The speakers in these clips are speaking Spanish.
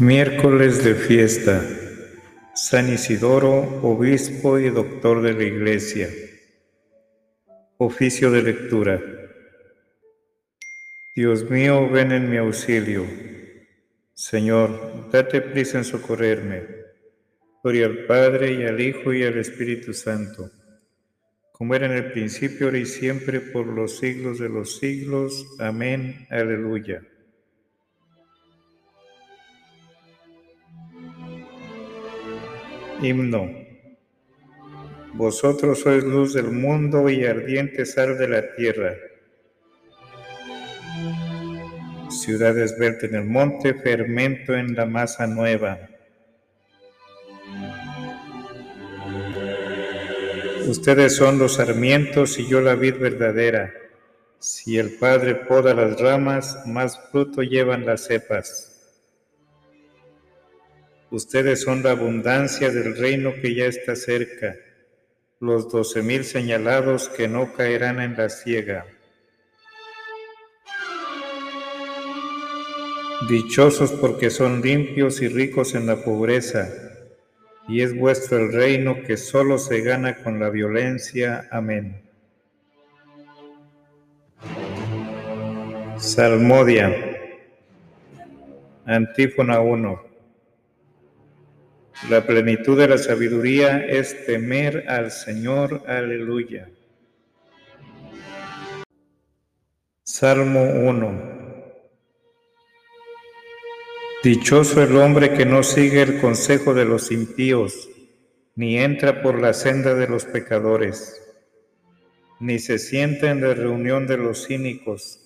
Miércoles de fiesta. San Isidoro, obispo y doctor de la Iglesia. Oficio de lectura. Dios mío, ven en mi auxilio. Señor, date prisa en socorrerme. Gloria al Padre y al Hijo y al Espíritu Santo, como era en el principio, ahora y siempre, por los siglos de los siglos. Amén. Aleluya. Himno. Vosotros sois luz del mundo y ardiente sal de la tierra. Ciudad esbelta en el monte, fermento en la masa nueva. Ustedes son los sarmientos y yo la vid verdadera. Si el Padre poda las ramas, más fruto llevan las cepas. Ustedes son la abundancia del reino que ya está cerca, los doce mil señalados que no caerán en la ciega. Dichosos porque son limpios y ricos en la pobreza, y es vuestro el reino que solo se gana con la violencia. Amén. Salmodia. Antífona 1. La plenitud de la sabiduría es temer al Señor. Aleluya. Salmo 1. Dichoso el hombre que no sigue el consejo de los impíos, ni entra por la senda de los pecadores, ni se sienta en la reunión de los cínicos,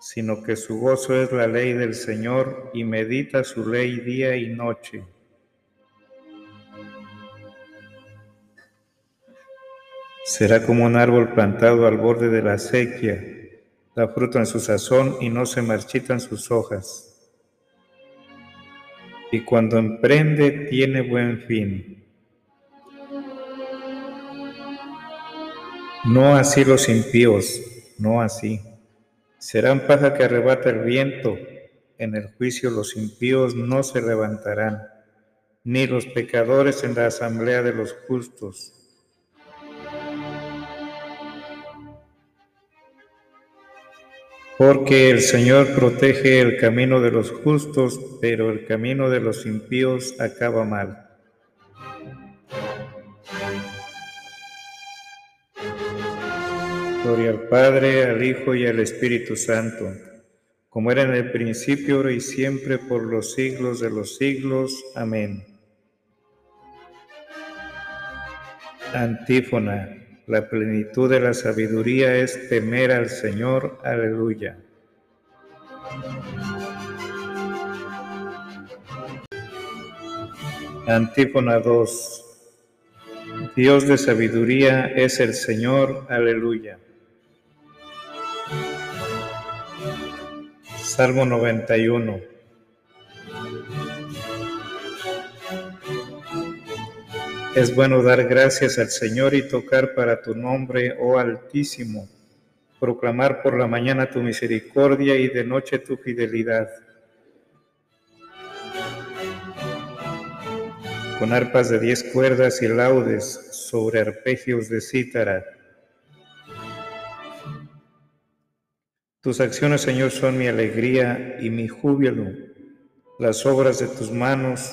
sino que su gozo es la ley del Señor y medita su ley día y noche. Será como un árbol plantado al borde de la acequia, da fruto en su sazón y no se marchitan sus hojas. Y cuando emprende tiene buen fin. No así los impíos, no así. Serán paja que arrebata el viento. En el juicio los impíos no se levantarán, ni los pecadores en la asamblea de los justos Porque el Señor protege el camino de los justos, pero el camino de los impíos acaba mal. Gloria al Padre, al Hijo y al Espíritu Santo, como era en el principio, ahora y siempre, por los siglos de los siglos. Amén. Antífona. La plenitud de la sabiduría es temer al Señor. Aleluya. Antífona 2. Dios de sabiduría es el Señor. Aleluya. Salmo 91. Es bueno dar gracias al Señor y tocar para tu nombre, oh Altísimo, proclamar por la mañana tu misericordia y de noche tu fidelidad. Con arpas de diez cuerdas y laudes sobre arpegios de cítara. Tus acciones, Señor, son mi alegría y mi júbilo. Las obras de tus manos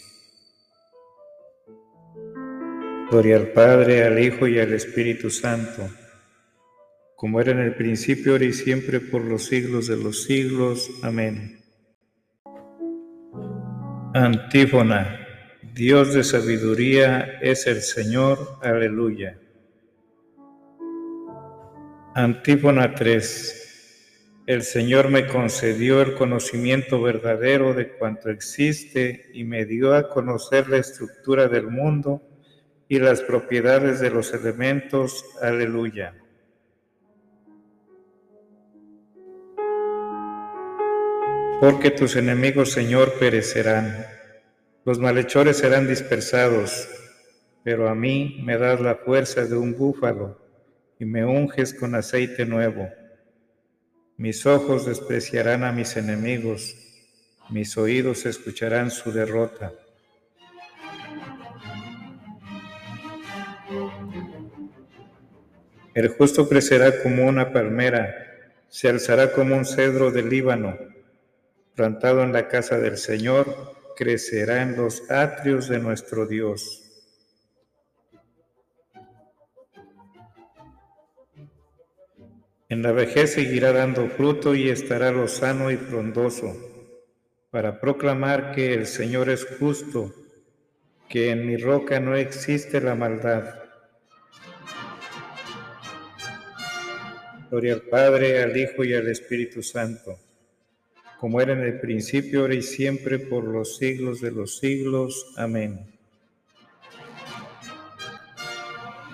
Gloria al Padre, al Hijo y al Espíritu Santo, como era en el principio, ahora y siempre, por los siglos de los siglos. Amén. Antífona. Dios de sabiduría es el Señor. Aleluya. Antífona 3. El Señor me concedió el conocimiento verdadero de cuanto existe y me dio a conocer la estructura del mundo y las propiedades de los elementos. Aleluya. Porque tus enemigos, Señor, perecerán, los malhechores serán dispersados, pero a mí me das la fuerza de un búfalo y me unges con aceite nuevo. Mis ojos despreciarán a mis enemigos, mis oídos escucharán su derrota. El justo crecerá como una palmera, se alzará como un cedro del Líbano, plantado en la casa del Señor, crecerá en los atrios de nuestro Dios. En la vejez seguirá dando fruto y estará lozano y frondoso, para proclamar que el Señor es justo, que en mi roca no existe la maldad. Gloria al Padre, al Hijo y al Espíritu Santo, como era en el principio, ahora y siempre, por los siglos de los siglos. Amén.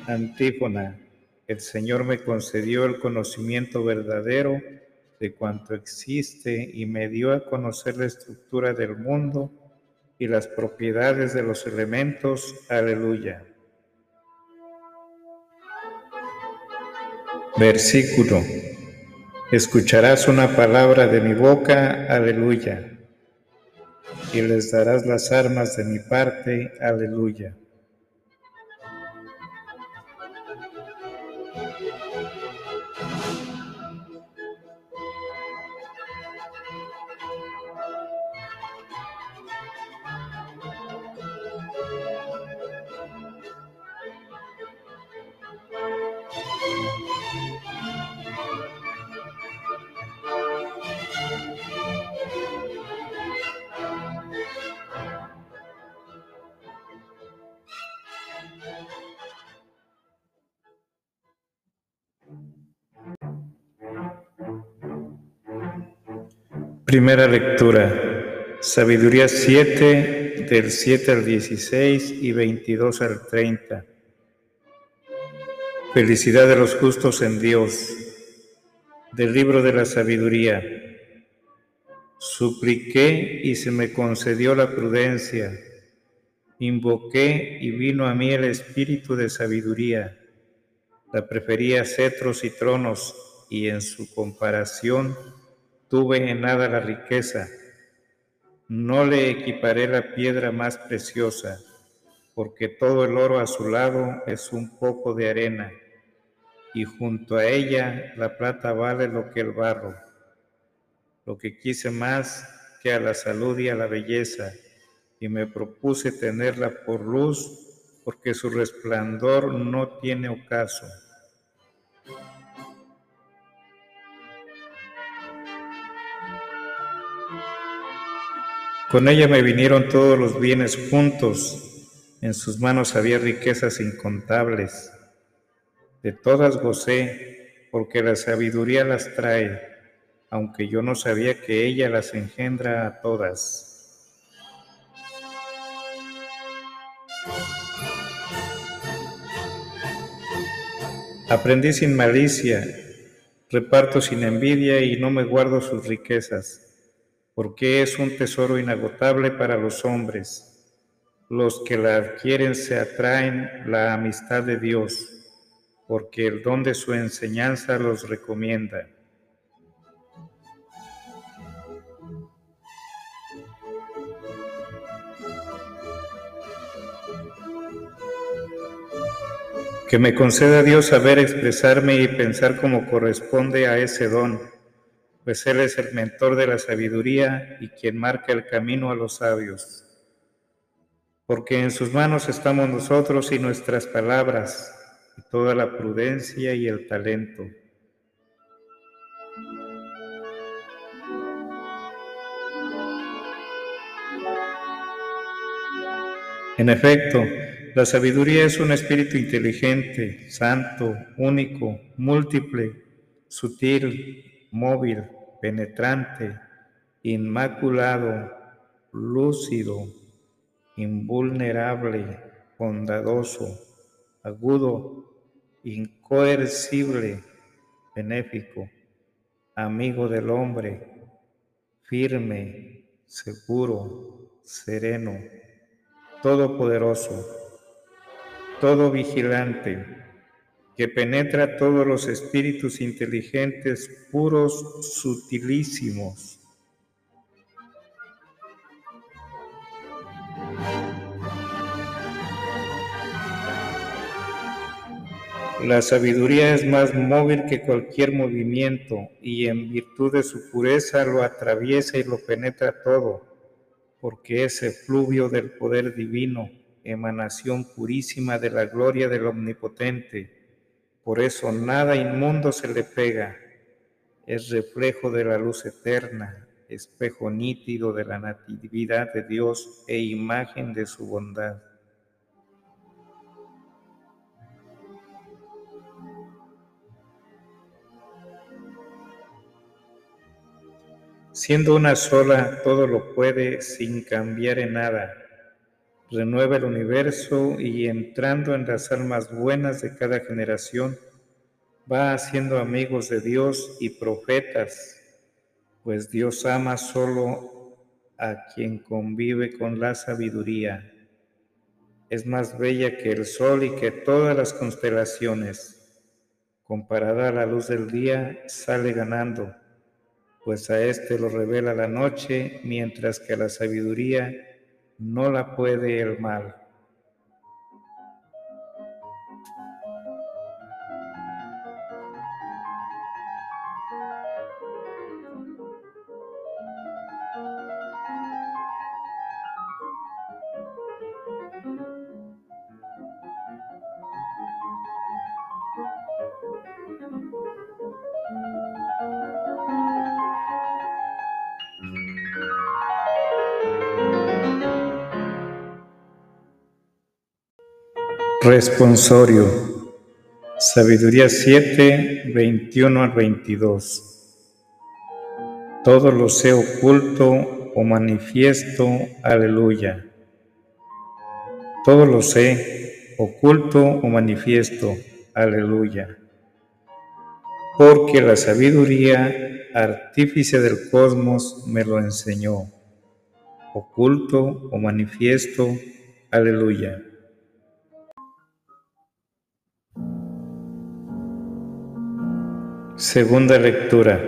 Antífona. El Señor me concedió el conocimiento verdadero de cuanto existe y me dio a conocer la estructura del mundo y las propiedades de los elementos. Aleluya. Versículo. Escucharás una palabra de mi boca. Aleluya. Y les darás las armas de mi parte. Aleluya. Primera lectura. Sabiduría 7 del 7 al 16 y 22 al 30. Felicidad de los justos en Dios. Del libro de la sabiduría. Supliqué y se me concedió la prudencia. Invoqué y vino a mí el espíritu de sabiduría. La prefería cetros y tronos y en su comparación tuve en nada la riqueza, no le equiparé la piedra más preciosa, porque todo el oro a su lado es un poco de arena, y junto a ella la plata vale lo que el barro. Lo que quise más que a la salud y a la belleza, y me propuse tenerla por luz, porque su resplandor no tiene ocaso. Con ella me vinieron todos los bienes juntos, en sus manos había riquezas incontables. De todas gocé, porque la sabiduría las trae, aunque yo no sabía que ella las engendra a todas. Aprendí sin malicia, reparto sin envidia y no me guardo sus riquezas porque es un tesoro inagotable para los hombres. Los que la adquieren se atraen la amistad de Dios, porque el don de su enseñanza los recomienda. Que me conceda Dios saber expresarme y pensar como corresponde a ese don pues Él es el mentor de la sabiduría y quien marca el camino a los sabios. Porque en sus manos estamos nosotros y nuestras palabras, y toda la prudencia y el talento. En efecto, la sabiduría es un espíritu inteligente, santo, único, múltiple, sutil, móvil, penetrante, inmaculado, lúcido, invulnerable, bondadoso, agudo, incoercible, benéfico, amigo del hombre, firme, seguro, sereno, todopoderoso, todo vigilante, que penetra todos los espíritus inteligentes, puros, sutilísimos. La sabiduría es más móvil que cualquier movimiento y en virtud de su pureza lo atraviesa y lo penetra todo, porque es efluvio del poder divino, emanación purísima de la gloria del Omnipotente. Por eso nada inmundo se le pega, es reflejo de la luz eterna, espejo nítido de la natividad de Dios e imagen de su bondad. Siendo una sola, todo lo puede sin cambiar en nada. Renueva el universo y entrando en las almas buenas de cada generación, va haciendo amigos de Dios y profetas, pues Dios ama solo a quien convive con la sabiduría. Es más bella que el sol y que todas las constelaciones. Comparada a la luz del día, sale ganando pues a éste lo revela la noche, mientras que a la sabiduría no la puede el mal. Responsorio. Sabiduría 7, 21 al 22. Todo lo sé oculto o manifiesto, aleluya. Todo lo sé, oculto o manifiesto, aleluya. Porque la sabiduría, artífice del cosmos, me lo enseñó. Oculto o manifiesto, aleluya. Segunda lectura.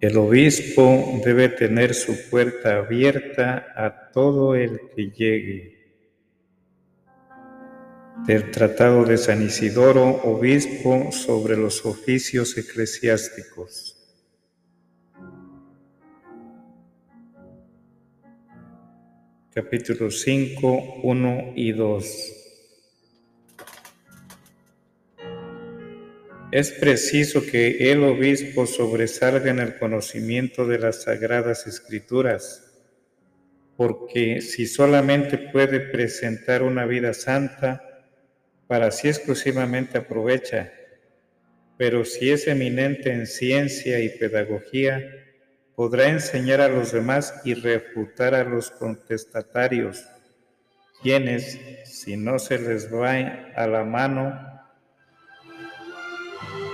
El obispo debe tener su puerta abierta a todo el que llegue. Del Tratado de San Isidoro, obispo sobre los oficios eclesiásticos. Capítulo 5, 1 y 2. Es preciso que el obispo sobresalga en el conocimiento de las sagradas escrituras, porque si solamente puede presentar una vida santa, para sí exclusivamente aprovecha, pero si es eminente en ciencia y pedagogía, podrá enseñar a los demás y refutar a los contestatarios, quienes, si no se les va a la mano,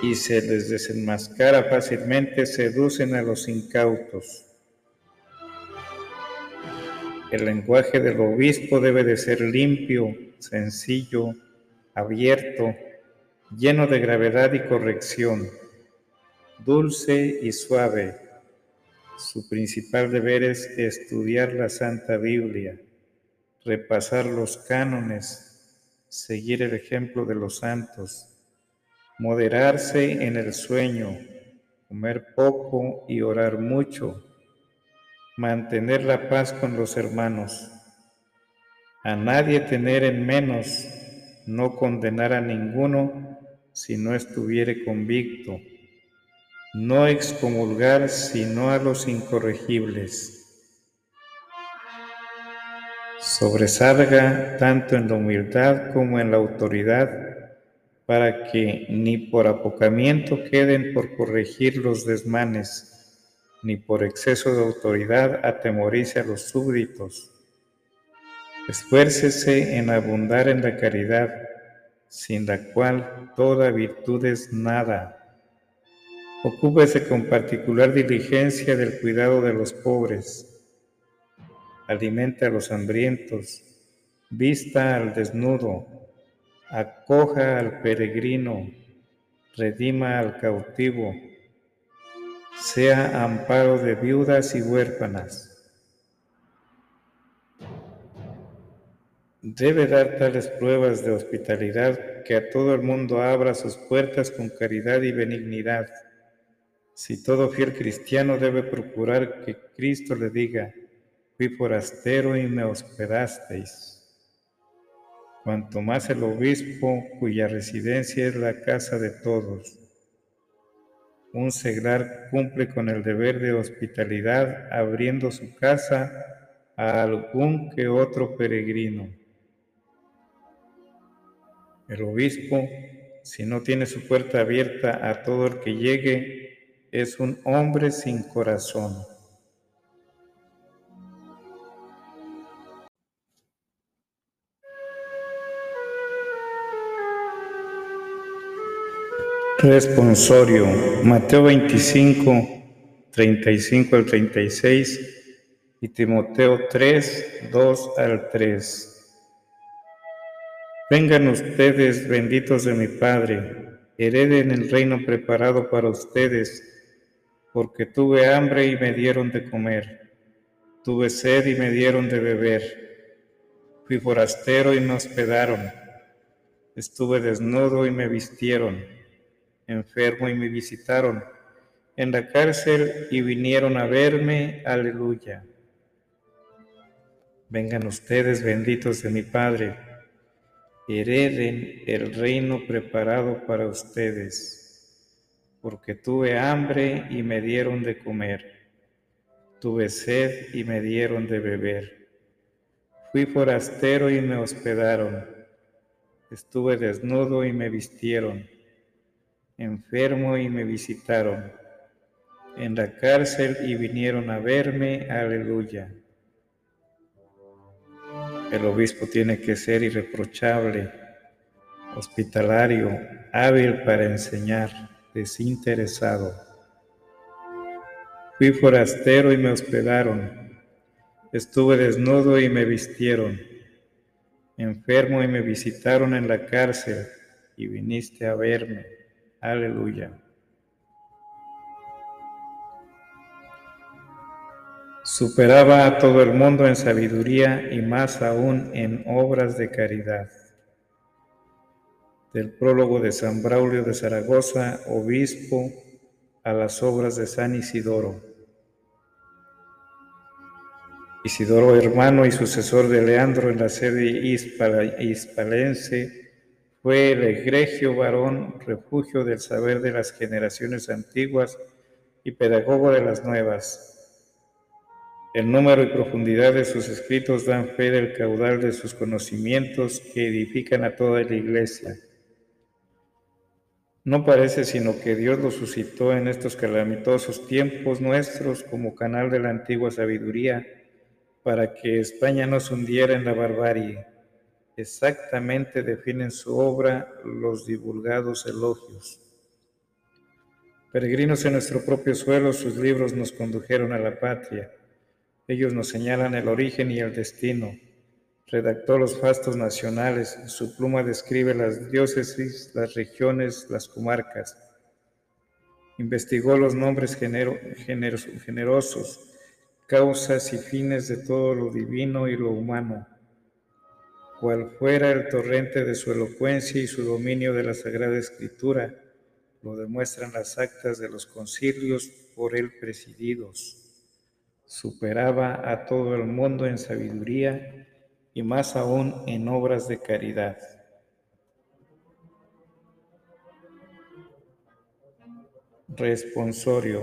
y se les desenmascara fácilmente, seducen a los incautos. El lenguaje del obispo debe de ser limpio, sencillo, abierto, lleno de gravedad y corrección, dulce y suave. Su principal deber es estudiar la Santa Biblia, repasar los cánones, seguir el ejemplo de los santos moderarse en el sueño, comer poco y orar mucho, mantener la paz con los hermanos, a nadie tener en menos, no condenar a ninguno si no estuviere convicto, no excomulgar sino a los incorregibles. Sobresalga tanto en la humildad como en la autoridad para que ni por apocamiento queden por corregir los desmanes, ni por exceso de autoridad atemorice a los súbditos. Esfuércese en abundar en la caridad, sin la cual toda virtud es nada. Ocúpese con particular diligencia del cuidado de los pobres. Alimente a los hambrientos, vista al desnudo, acoja al peregrino, redima al cautivo, sea amparo de viudas y huérfanas. Debe dar tales pruebas de hospitalidad que a todo el mundo abra sus puertas con caridad y benignidad. Si todo fiel cristiano debe procurar que Cristo le diga, fui forastero y me hospedasteis cuanto más el obispo cuya residencia es la casa de todos. Un seglar cumple con el deber de hospitalidad abriendo su casa a algún que otro peregrino. El obispo, si no tiene su puerta abierta a todo el que llegue, es un hombre sin corazón. Responsorio, Mateo 25, 35 al 36 y Timoteo 3, 2 al 3. Vengan ustedes, benditos de mi Padre, hereden el reino preparado para ustedes, porque tuve hambre y me dieron de comer, tuve sed y me dieron de beber, fui forastero y me hospedaron, estuve desnudo y me vistieron enfermo y me visitaron, en la cárcel y vinieron a verme, aleluya. Vengan ustedes benditos de mi Padre, hereden el reino preparado para ustedes, porque tuve hambre y me dieron de comer, tuve sed y me dieron de beber, fui forastero y me hospedaron, estuve desnudo y me vistieron enfermo y me visitaron, en la cárcel y vinieron a verme, aleluya. El obispo tiene que ser irreprochable, hospitalario, hábil para enseñar, desinteresado. Fui forastero y me hospedaron, estuve desnudo y me vistieron, enfermo y me visitaron en la cárcel y viniste a verme. Aleluya. Superaba a todo el mundo en sabiduría y más aún en obras de caridad. Del prólogo de San Braulio de Zaragoza, obispo, a las obras de San Isidoro. Isidoro, hermano y sucesor de Leandro en la sede hispalense, fue el egregio varón, refugio del saber de las generaciones antiguas y pedagogo de las nuevas. El número y profundidad de sus escritos dan fe del caudal de sus conocimientos que edifican a toda la iglesia. No parece sino que Dios lo suscitó en estos calamitosos tiempos nuestros como canal de la antigua sabiduría para que España no se hundiera en la barbarie exactamente definen su obra los divulgados elogios. Peregrinos en nuestro propio suelo, sus libros nos condujeron a la patria. Ellos nos señalan el origen y el destino. Redactó los fastos nacionales, su pluma describe las diócesis, las regiones, las comarcas. Investigó los nombres generosos, causas y fines de todo lo divino y lo humano cual fuera el torrente de su elocuencia y su dominio de la Sagrada Escritura, lo demuestran las actas de los concilios por él presididos. Superaba a todo el mundo en sabiduría y más aún en obras de caridad. Responsorio.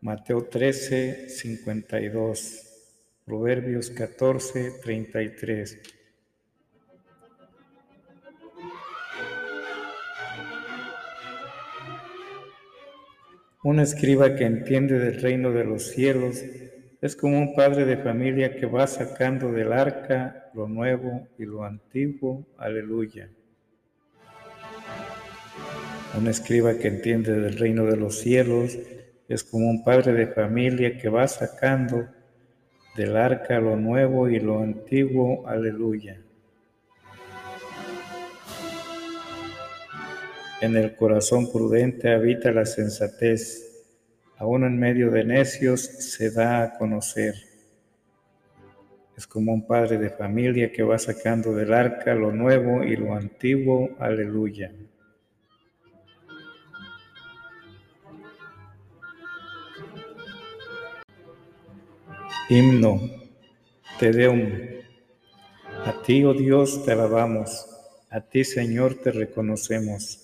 Mateo 13, 52. Proverbios 14, 33. Un escriba que entiende del reino de los cielos es como un padre de familia que va sacando del arca lo nuevo y lo antiguo. Aleluya. Un escriba que entiende del reino de los cielos es como un padre de familia que va sacando del arca lo nuevo y lo antiguo. Aleluya. En el corazón prudente habita la sensatez, aún en medio de necios se da a conocer. Es como un padre de familia que va sacando del arca lo nuevo y lo antiguo. Aleluya. Himno, Te Deum. A ti, oh Dios, te alabamos, a ti, Señor, te reconocemos.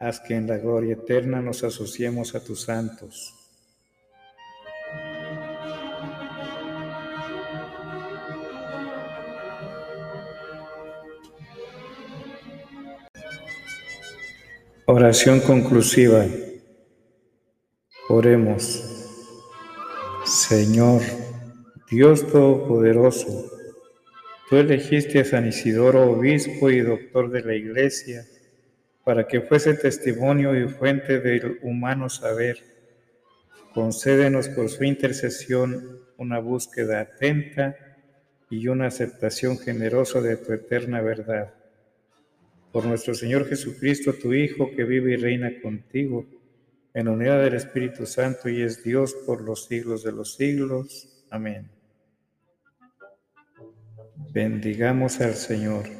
haz que en la gloria eterna nos asociemos a tus santos. Oración conclusiva. Oremos. Señor, Dios Todopoderoso, tú elegiste a San Isidoro, obispo y doctor de la Iglesia, para que fuese testimonio y fuente del humano saber. Concédenos por su intercesión una búsqueda atenta y una aceptación generosa de tu eterna verdad. Por nuestro Señor Jesucristo, tu Hijo, que vive y reina contigo, en unidad del Espíritu Santo y es Dios por los siglos de los siglos. Amén. Bendigamos al Señor.